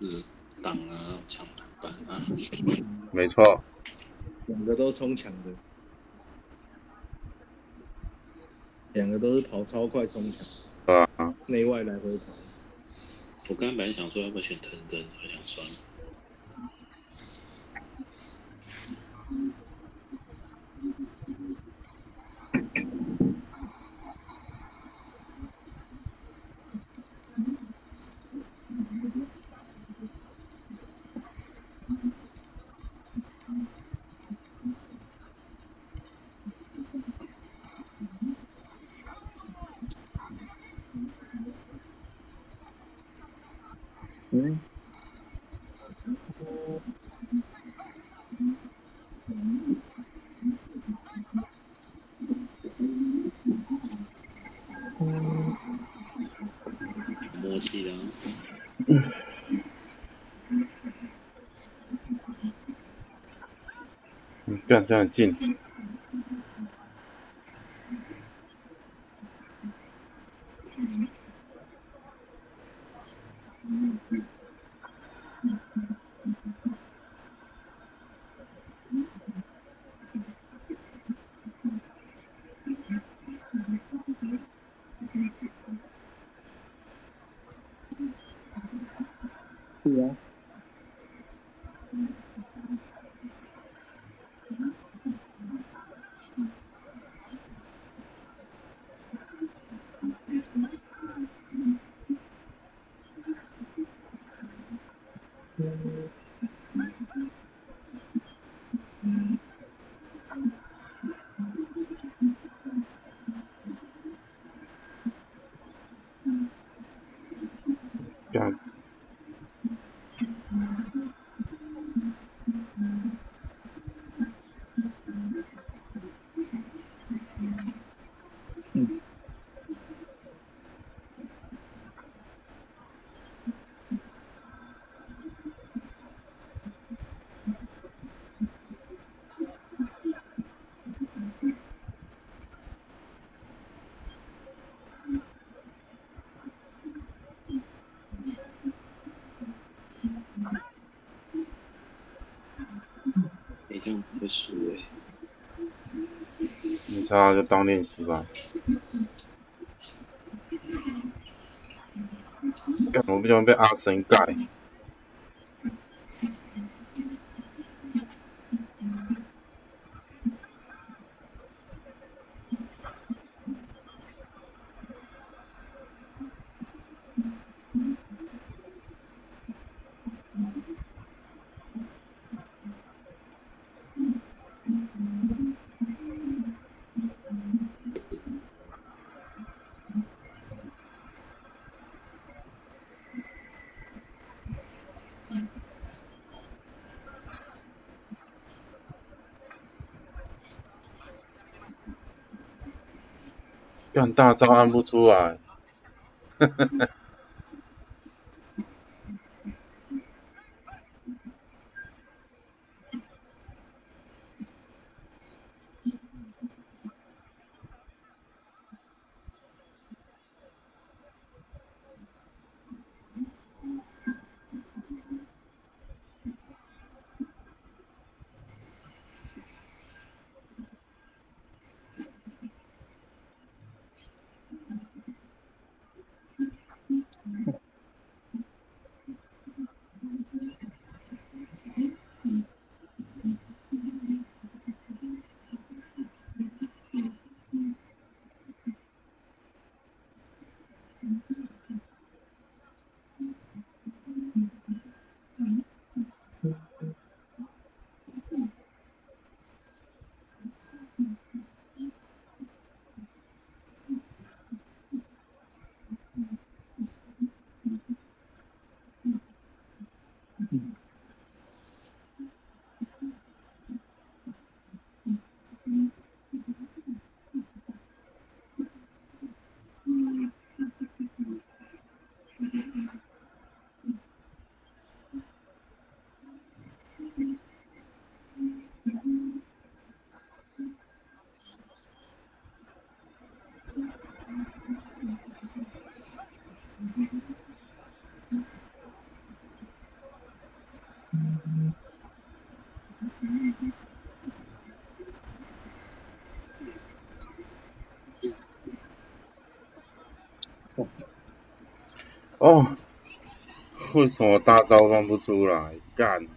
是挡啊、抢篮板啊，没错，两个都冲抢的，两个都是跑超快冲抢，对啊，内外来回跑。我刚刚本来想说要不要选藤真，好想算了。嗯，干你这样子会输哎、你差就当练习吧。我不喜欢被阿神盖。干大招按不出来，哈哈哈哦，为什么大招放不出来？干！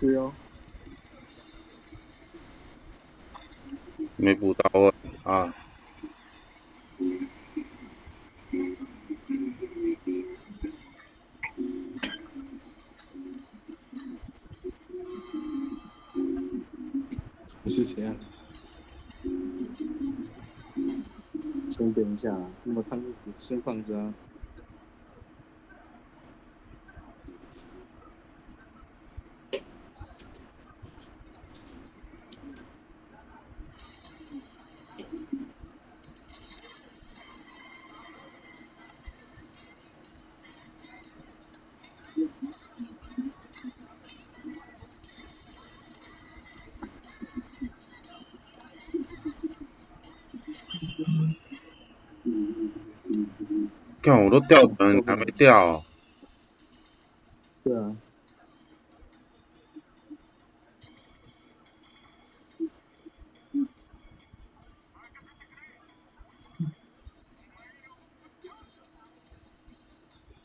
对呀，没补到位啊！你是怎样？先等一下啊，那么汤先放着啊。我都掉了，你还没掉哦、对啊，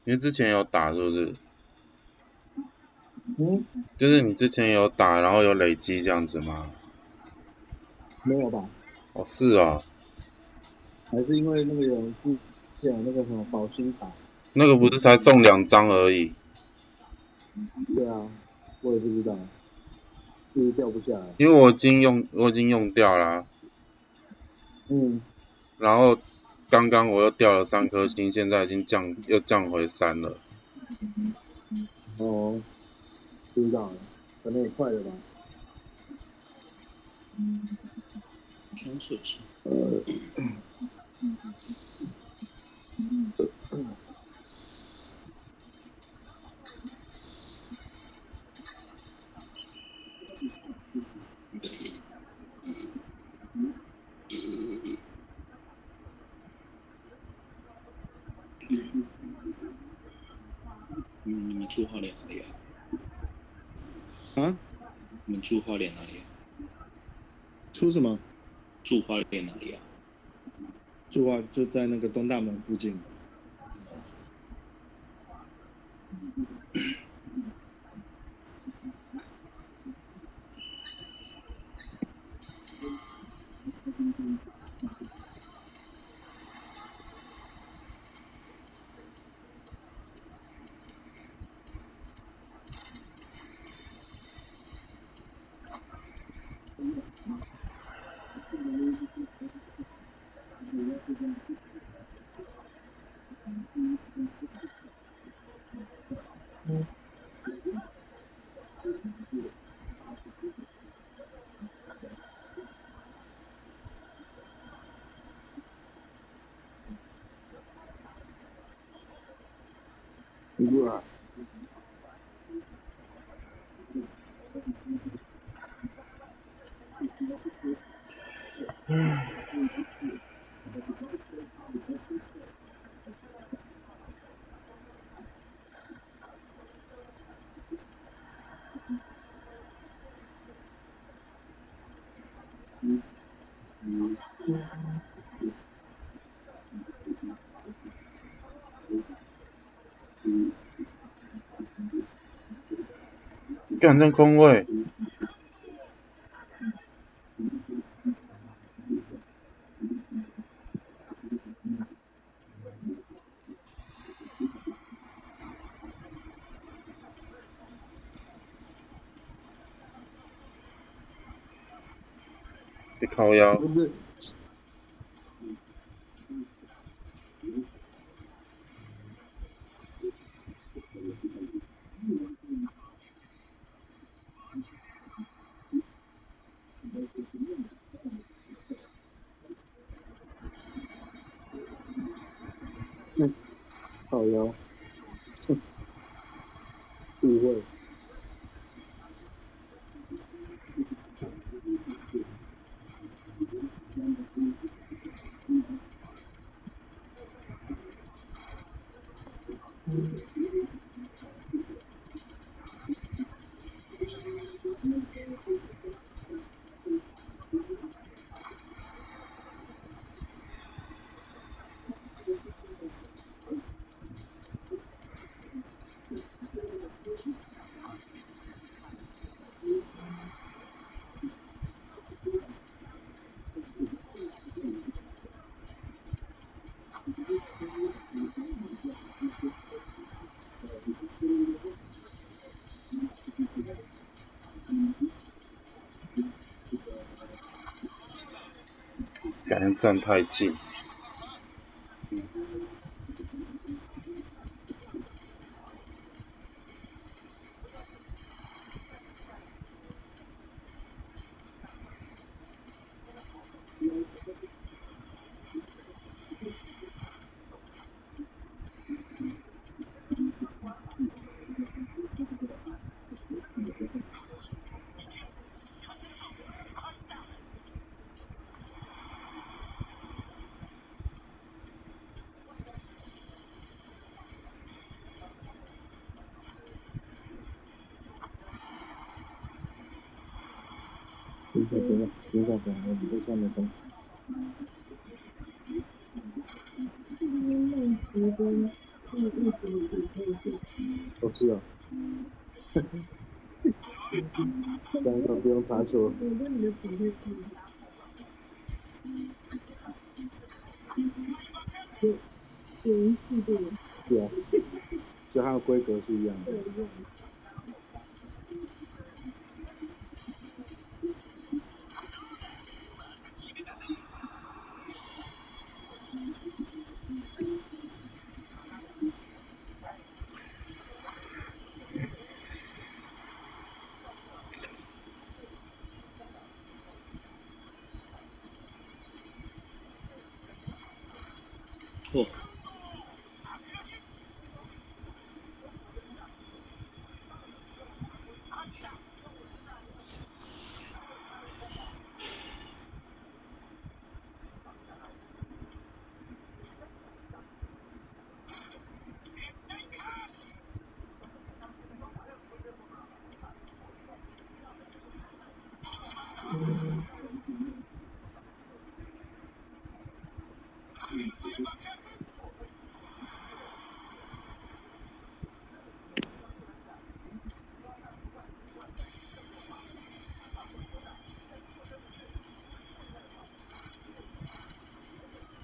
因为之前有打是不是？嗯，就是你之前有打，然后有累积这样子吗？没有吧？哦，是啊，还是因为那个有是有那个什么保心卡？那个不是才送两张而已，对啊，我也不知道，就是掉不下来。因为我已经用我已经用掉啦、嗯，然后刚刚我又掉了三颗星，现在已经降又降回三了。哦，不知道了，可能也快了吧。双射手，嗯，你们住花莲哪里啊？啊？你们住花莲哪里啊？出什么？住花莲哪里啊？住啊，就在那个东大门附近。哇！干这空位，好呀嗯好呀哼误会感觉站太近。停下，停下，停下，停下，我在上面等。哦，是啊。刚刚不用查锁。是啊，是它的规格是一样的。哦，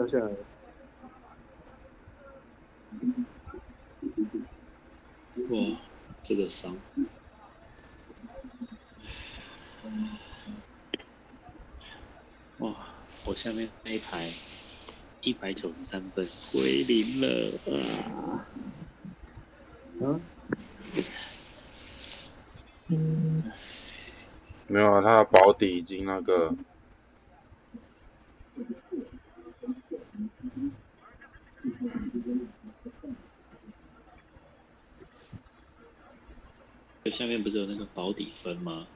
掉下来了。哇，这个伤，哇，我下面那一排一百九十三分归零了啊！啊？没有啊，他的保底已经那个，下面不是有那个保底分吗？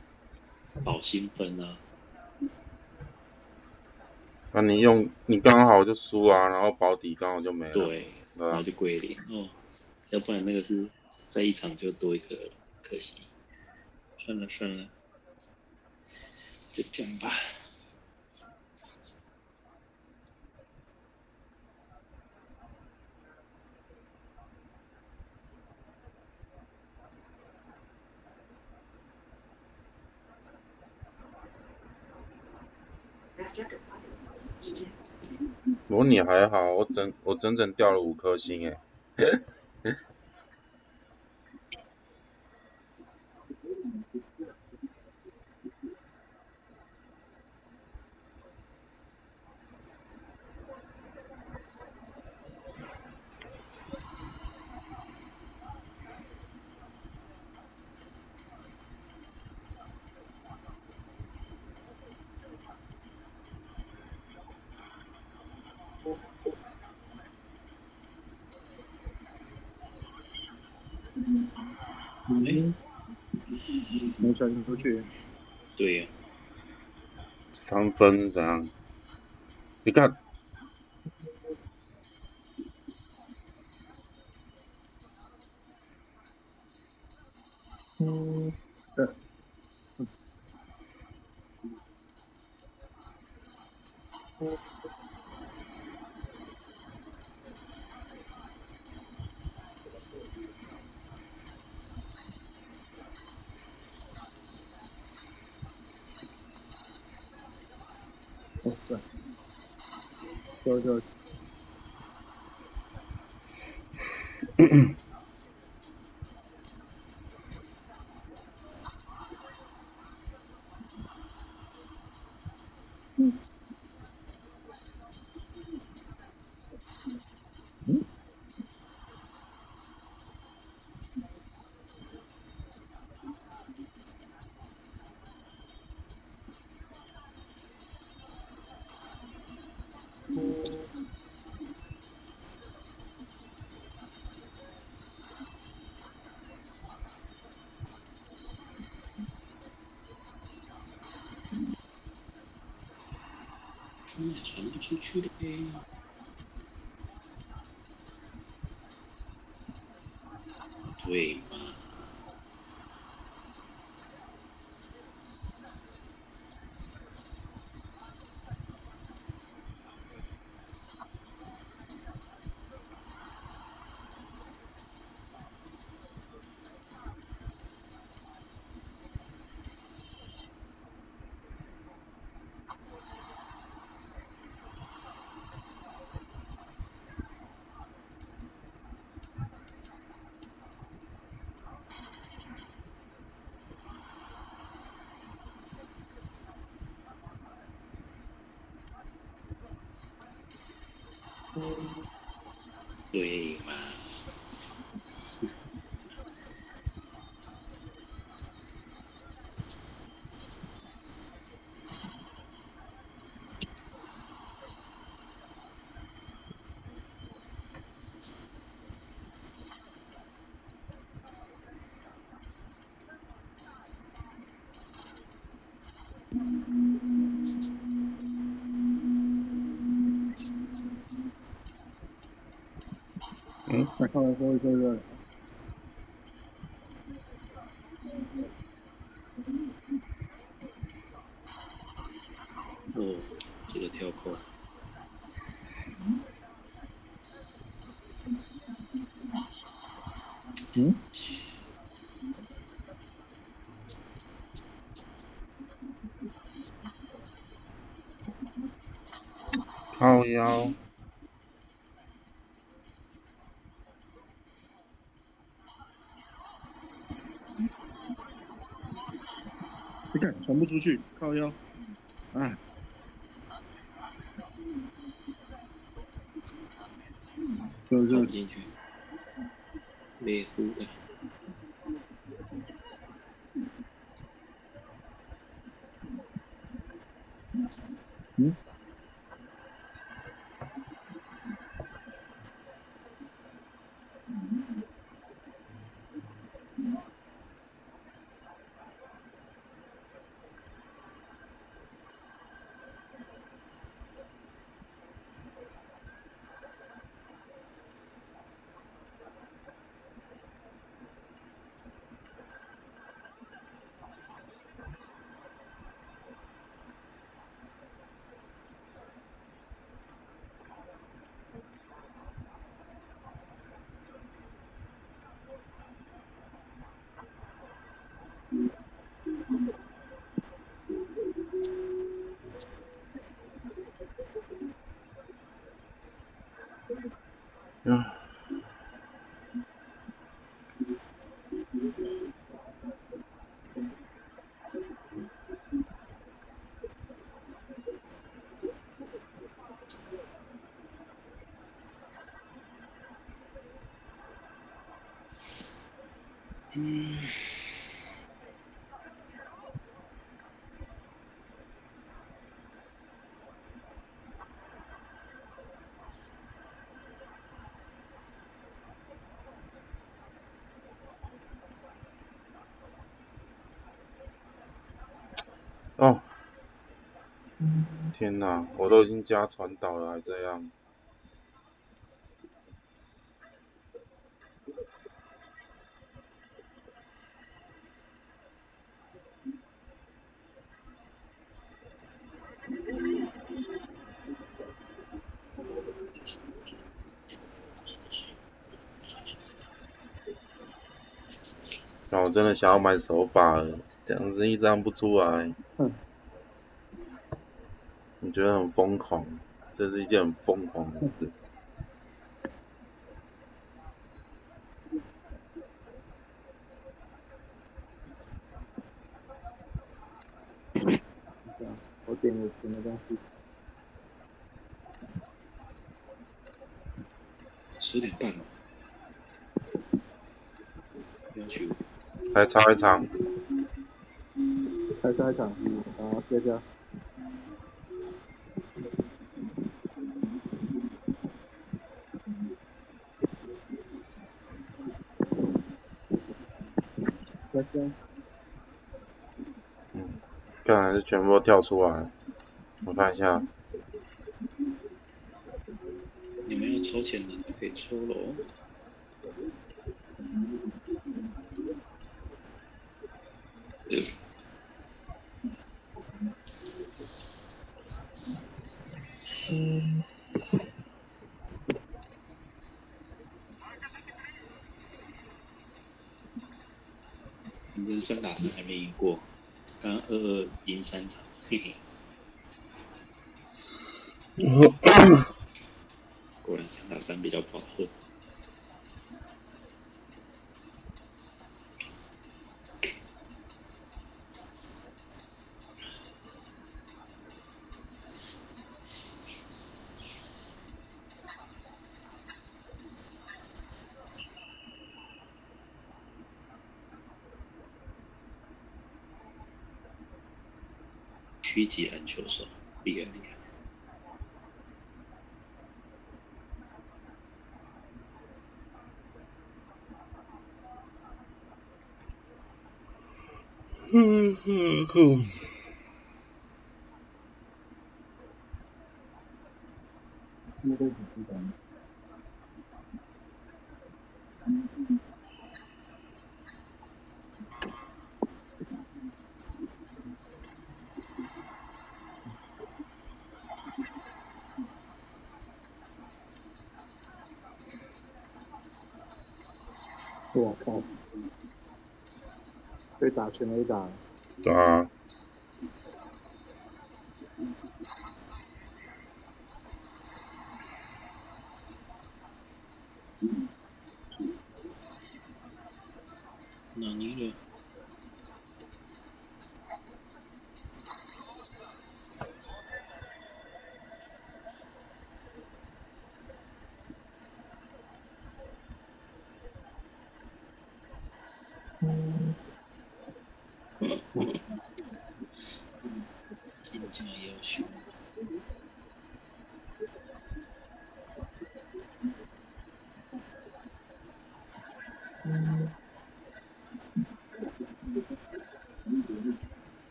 保薪分啊，那你用你刚好就输啊，然后保底刚好就没了。对，然后，就归零哦，要不然那个是在一场就多一个了，可惜。算了算了，就这样吧。不过你还好，我整我整整掉了五颗星哎没传出去。对呀、三分怎样？你看，嗯，对，哇塞，就就你也传不出去的。对嘛？对嘛？那看完说这个，传不出去，靠腰，哎，就就进去。猎户的。嗯？嗯，嗯，哦，天哪，我都已经加传导了，还这样。那我真的想要买手把了，这样子一张不出来，哼，你觉得很疯狂？这是一件很疯狂的事。我点了点的东西，十点半了，要去来插一场，还差一场，啊，接着，再见。看来是全部都跳出来。我看一下，你们要抽钱的可以抽喽。三打三还没赢过，刚刚二二赢三场，嘿嘿。果然三打三比较饱和。区级篮球手，厉害厉害。嗯嗯嗯，那个几张？我靠！被打全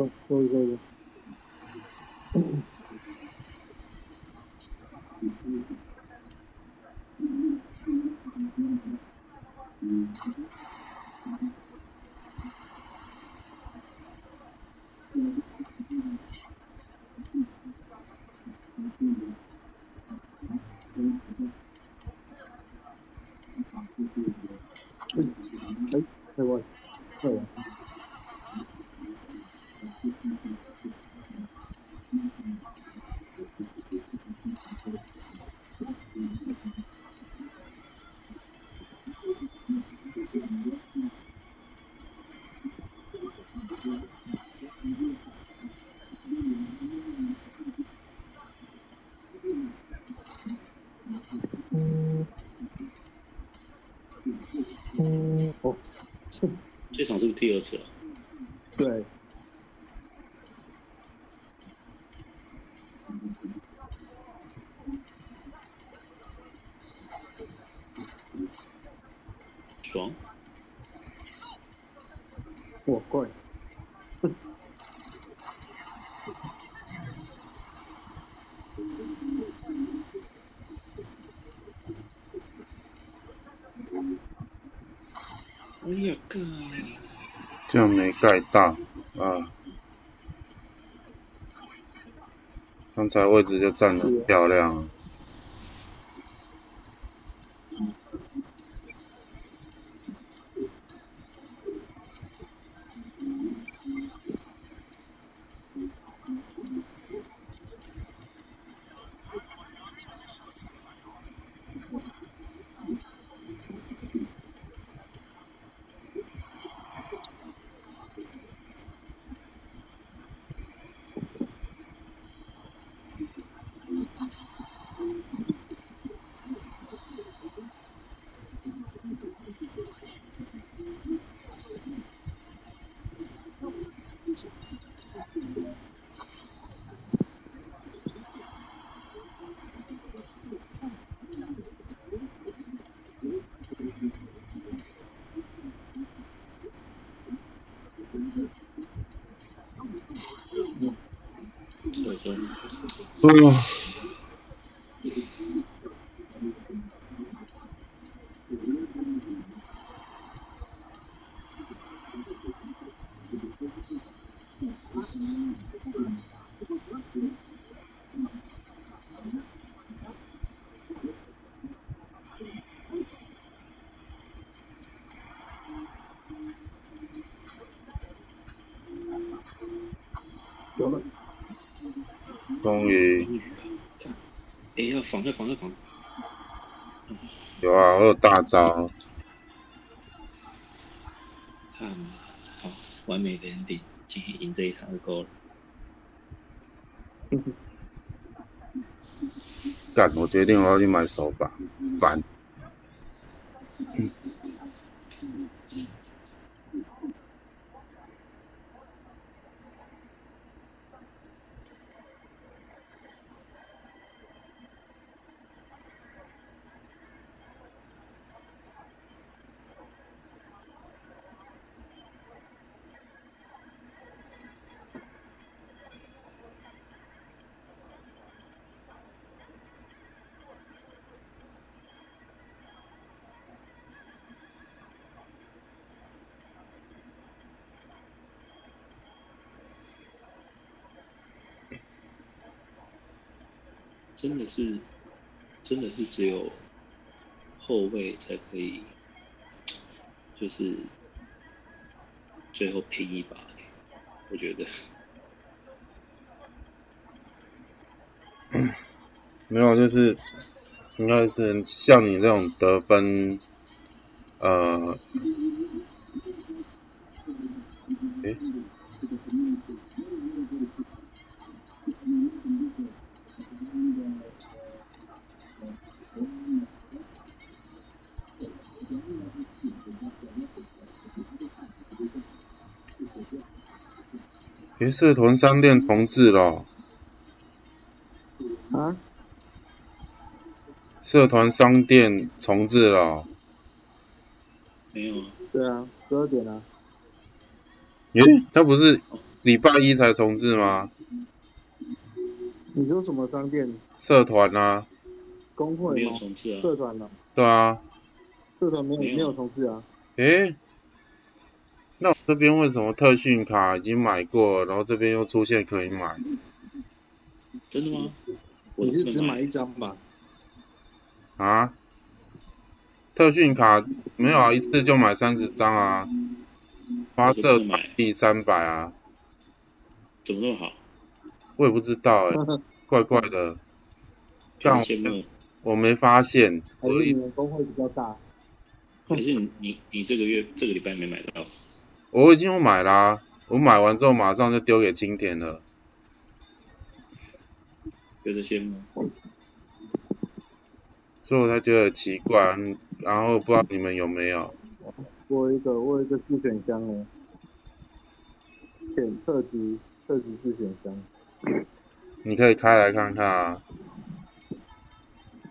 嗯，收收一收这样没盖大啊。刚才位置就站的很漂亮嗯，我有大招，看嘛，好，完美的 ending，今天赢这一场就够了。干，我决定我要去买手把，烦。真的是，真的是只有后卫才可以，就是最后拼一把，我觉得。没有，就是应该是像你这种得分，呃，诶，社团商店重置了哦、啊，社团商店重置了哦、没有啊，对啊，十二点啊，诶，他不是礼拜一才重置吗？你说什么商店？社团啊，没工会吗？有重置啊，社团呢？对啊，社团没有没有没有重置啊？诶，那我这边为什么特训卡已经买过，然后这边又出现可以买？真的吗？我你是只买一张吧？啊？特训卡没有啊，一次就买三十张啊，花我都社不买，第三百啊，怎么那么好？我也不知道哎、怪怪的，非常但羡慕。我没发现，还是你们工会比较大？还是你你你这个月这个礼拜没买到？我已经有买啦、我买完之后马上就丢给青田了，觉得羡慕。所以我才觉得奇怪，嗯然后不知道你们有没有？我有一个我有一个自选箱哦，选特级特级自选箱，你可以开来看看啊。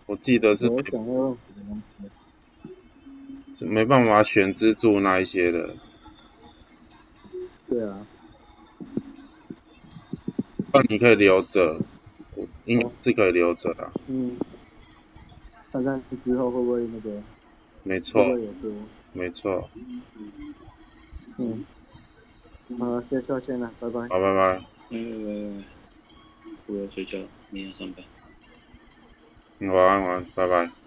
我记得是我想要用什么东西？是没办法选支柱那一些的，对啊，那你可以留着，我应该是可以留着的，嗯，看看之后会不会那个没错不会有多？没错，嗯，好了，先下线了，拜拜。好，拜拜。来来来来，我要睡觉，明天上班。嗯晚安，晚安，拜拜。